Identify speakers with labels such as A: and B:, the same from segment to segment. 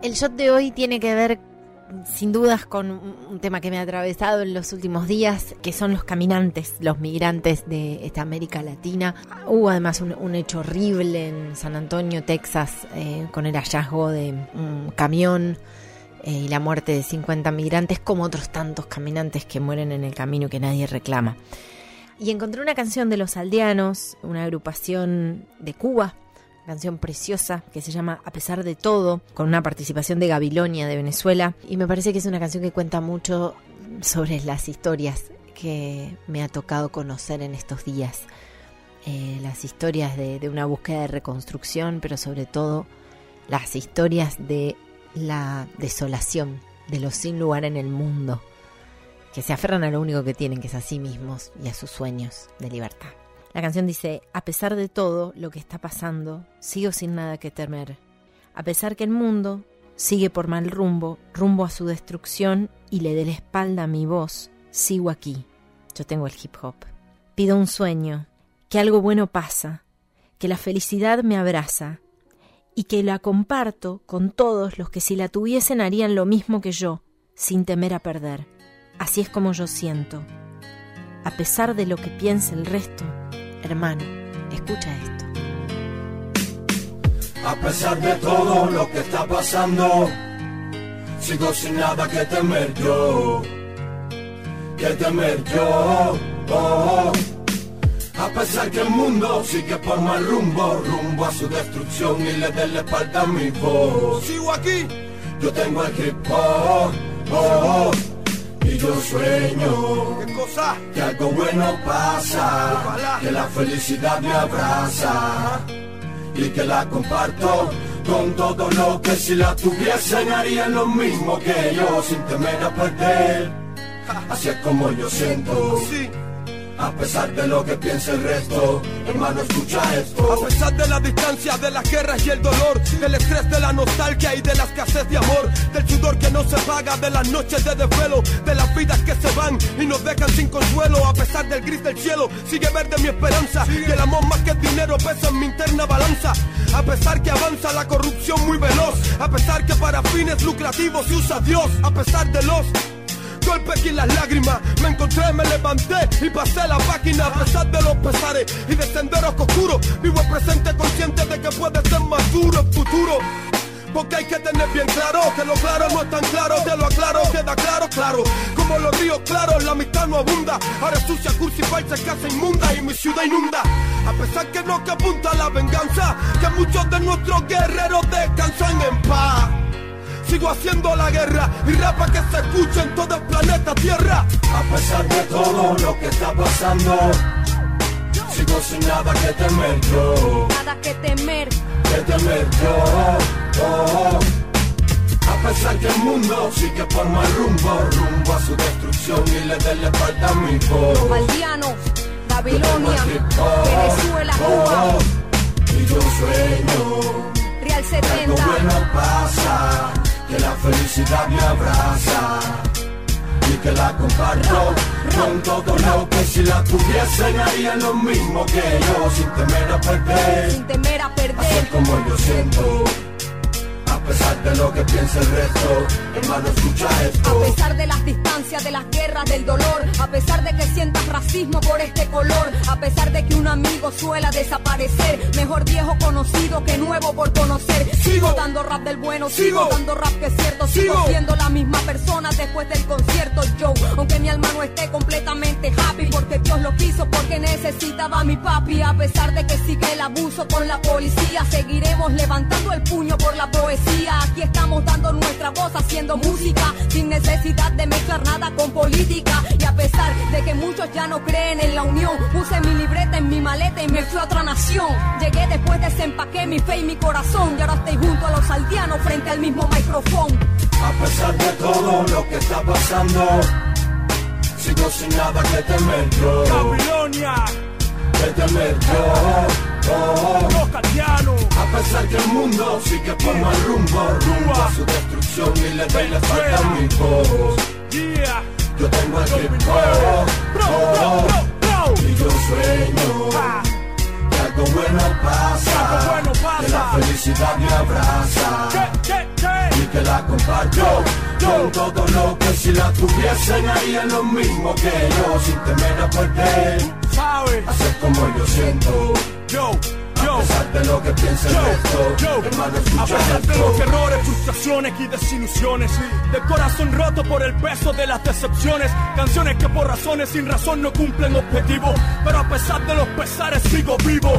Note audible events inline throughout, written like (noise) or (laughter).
A: El shot de hoy tiene que ver sin dudas con un tema que me ha atravesado en los últimos días, que son los caminantes, los migrantes de esta América Latina. Hubo además un, hecho horrible en San Antonio, Texas, eh, con el hallazgo de un camión eh, y la muerte de 50 migrantes, como otros tantos caminantes que mueren en el camino que nadie reclama. Y encontré una canción de Los Aldeanos, una agrupación de Cuba, canción preciosa que se llama A pesar de todo, con una participación de Gabilonia de Venezuela. Y me parece que es una canción que cuenta mucho sobre las historias que me ha tocado conocer en estos días. Eh, las historias de, de una búsqueda de reconstrucción, pero sobre todo las historias de la desolación, de los sin lugar en el mundo, que se aferran a lo único que tienen, que es a sí mismos y a sus sueños de libertad. La canción dice, a pesar de todo lo que está pasando, sigo sin nada que temer. A pesar que el mundo sigue por mal rumbo, rumbo a su destrucción y le dé la espalda a mi voz, sigo aquí. Yo tengo el hip hop. Pido un sueño, que algo bueno pasa, que la felicidad me abraza y que la comparto con todos los que si la tuviesen harían lo mismo que yo, sin temer a perder. Así es como yo siento. A pesar de lo que piense el resto, Hermano, escucha esto.
B: A pesar de todo lo que está pasando, sigo sin nada que temer yo. Que temer yo. Oh. A pesar que el mundo sigue por mal rumbo, rumbo a su destrucción y le dé la espalda a mi voz. Sigo aquí, yo tengo el hip hop. Oh. Yo sueño. Que algo bueno pasa, que la felicidad me abraza y que la comparto con todo lo que si la tuviesen harían lo mismo que yo sin temer a perder. Así es como yo siento. A pesar de lo que piense el resto, hermano, escucha esto.
C: A pesar de la distancia, de las guerras y el dolor, del estrés, de la nostalgia y de la escasez de amor, del sudor que no se paga, de las noches de desvelo, de las vidas que se van y nos dejan sin consuelo. A pesar del gris del cielo, sigue verde mi esperanza. Y el amor más que el dinero pesa en mi interna balanza. A pesar que avanza la corrupción muy veloz, a pesar que para fines lucrativos se usa Dios, a pesar de los golpes y las lágrimas. Me encontré, me levanté y pasé la máquina a pesar de los pesares y de senderos oscuros. Vivo el presente consciente de que puede ser más duro el futuro. Porque hay que tener bien claro que lo claro no es tan claro, te lo aclaro, queda claro, claro. Como los ríos claros, la mitad no abunda. Ahora sucia, cursi, falsa, casa inmunda y mi ciudad inunda. A pesar que no que apunta la venganza, que muchos de nuestros guerreros descansan en paz. Sigo haciendo la guerra y rapa que se escuche en todo el planeta Tierra.
B: A pesar de todo lo que está pasando, sigo sin nada que temer yo.
D: Nada que temer.
B: Que temer yo. Oh. A pesar que el mundo sigue por mal rumbo, rumbo a su destrucción y le dé la espalda a mi voz.
D: Valdiano, Babilonia, Venezuela, Cuba.
B: Oh. Y yo sueño.
D: Real 70.
B: Que algo bueno pasa que la felicidad me abraza y que la comparto con todo lo que si la tuviesen harían lo mismo que yo sin temer a perder,
D: sin temer a perder,
B: hacer como yo siento a pesar de lo que piense el resto, hermano, escucha esto.
D: A pesar de las distancias, de las guerras, del dolor, a pesar de que sientas racismo por este color, a pesar de que un amigo suela desaparecer, mejor viejo conocido que nuevo por conocer. Sigo dando rap del bueno, sigo, dando rap que es cierto, sigo, siendo la misma persona después del concierto. Yo, aunque mi alma no esté completamente happy, porque Dios lo quiso, porque necesitaba a mi papi, a pesar de que sigue el abuso con la policía, seguiremos levantando el puño por la poesía. Aquí estamos dando nuestra voz, haciendo música, sin necesidad de mezclar nada con política. Muchos ya no creen en la unión, puse mi libreta en mi maleta y me fui a otra nación. Llegué después desempaqué mi fe y mi corazón. Y ahora estoy junto a los aldeanos frente al mismo micrófono.
B: A pesar de todo lo que está pasando, sigo sin nada que temer yo.
C: Babilonia.
B: Que temer yo.
C: Los
B: A pesar que el mundo sigue por mal rumbo, rumbo a su destrucción y le doy la falta a mi voz. Yo tengo el hip y yo sueño que algo bueno pasa, que la felicidad me abraza y que la comparto con todo lo que si la tuviesen harían lo mismo que yo sin temer a perder. Hacer como yo siento.
D: Yo,
B: De lo que piensa el resto,
D: Yo,
B: hermano,
D: a pesar de los errores, frustraciones y desilusiones, de corazón roto por el peso de las decepciones, canciones que por razones sin razón no cumplen objetivos, pero a pesar de los pesares sigo vivo.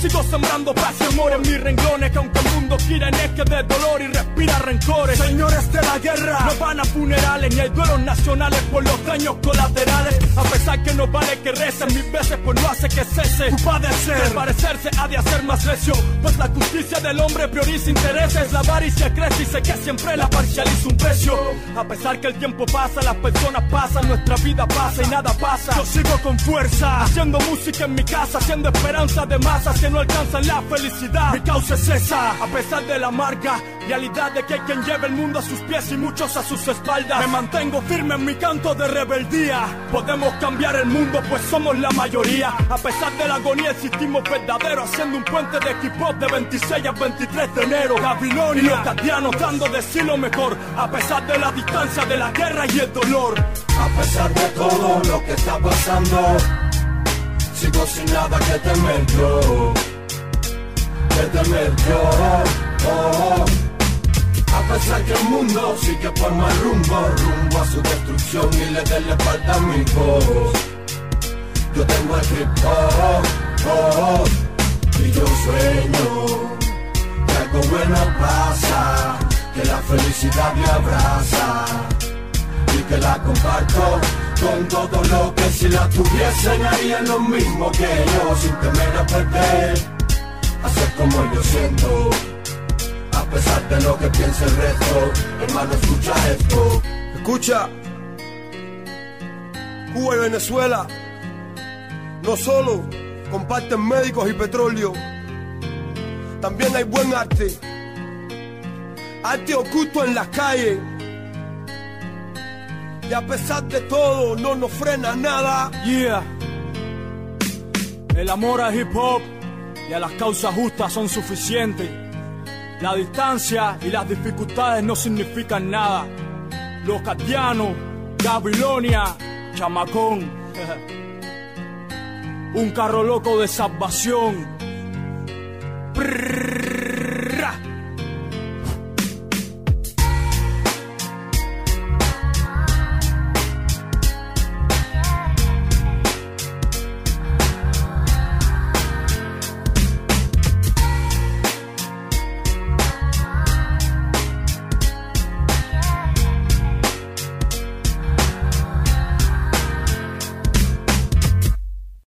D: Sigo sembrando paz y amor en mis renglones, que aunque el mundo gira en eje de dolor y respira rencores. Señores de la guerra, no van a funerales ni hay duelos nacionales por los daños colaterales. A pesar que no vale que recen mil veces, pues no hace que cese tu padecer. Que parecerse ha de hacer más recio, pues la justicia del hombre prioriza intereses. La avaricia crece y sé que siempre la parcializa un precio. A pesar que el tiempo pasa, las personas pasan, nuestra vida pasa y nada pasa. Yo sigo con fuerza, haciendo música en mi casa, haciendo esperanza de masas no alcanzan la felicidad. Mi causa es esa, a pesar de la amarga realidad de que hay quien lleva el mundo a sus pies y muchos a sus espaldas. Me mantengo firme en mi canto de rebeldía. Podemos cambiar el mundo, pues somos la mayoría. A pesar de la agonía, existimos verdaderos, haciendo un puente de hop de 26 a 23 de enero. Babilonia y los catianos dando de sí lo mejor, a pesar de la distancia de la guerra y el dolor.
B: A pesar de todo lo que está pasando, sigo sin nada que temer yo. Que temer yo. oh. A pesar que el mundo sigue por mal rumbo, rumbo a su destrucción y le dé la espalda a amigos. Yo tengo el hip hop, oh, y yo sueño que algo bueno pasa, que la felicidad me abraza y que la comparto con todo lo que si la tuviesen harían lo mismo que yo sin temer a perder. Hacer como yo siento a pesar de lo que piensa el resto. Hermano escucha esto.
D: Escucha, Cuba y Venezuela no solo comparten médicos y petróleo, también hay buen arte, arte oculto en las calles. Y a pesar de todo, no nos frena nada. Yeah. El amor al hip hop y a las causas justas son suficientes. La distancia y las dificultades no significan nada. Los Catianos, Babilonia, Chamacón. (laughs) Un carro loco de salvación.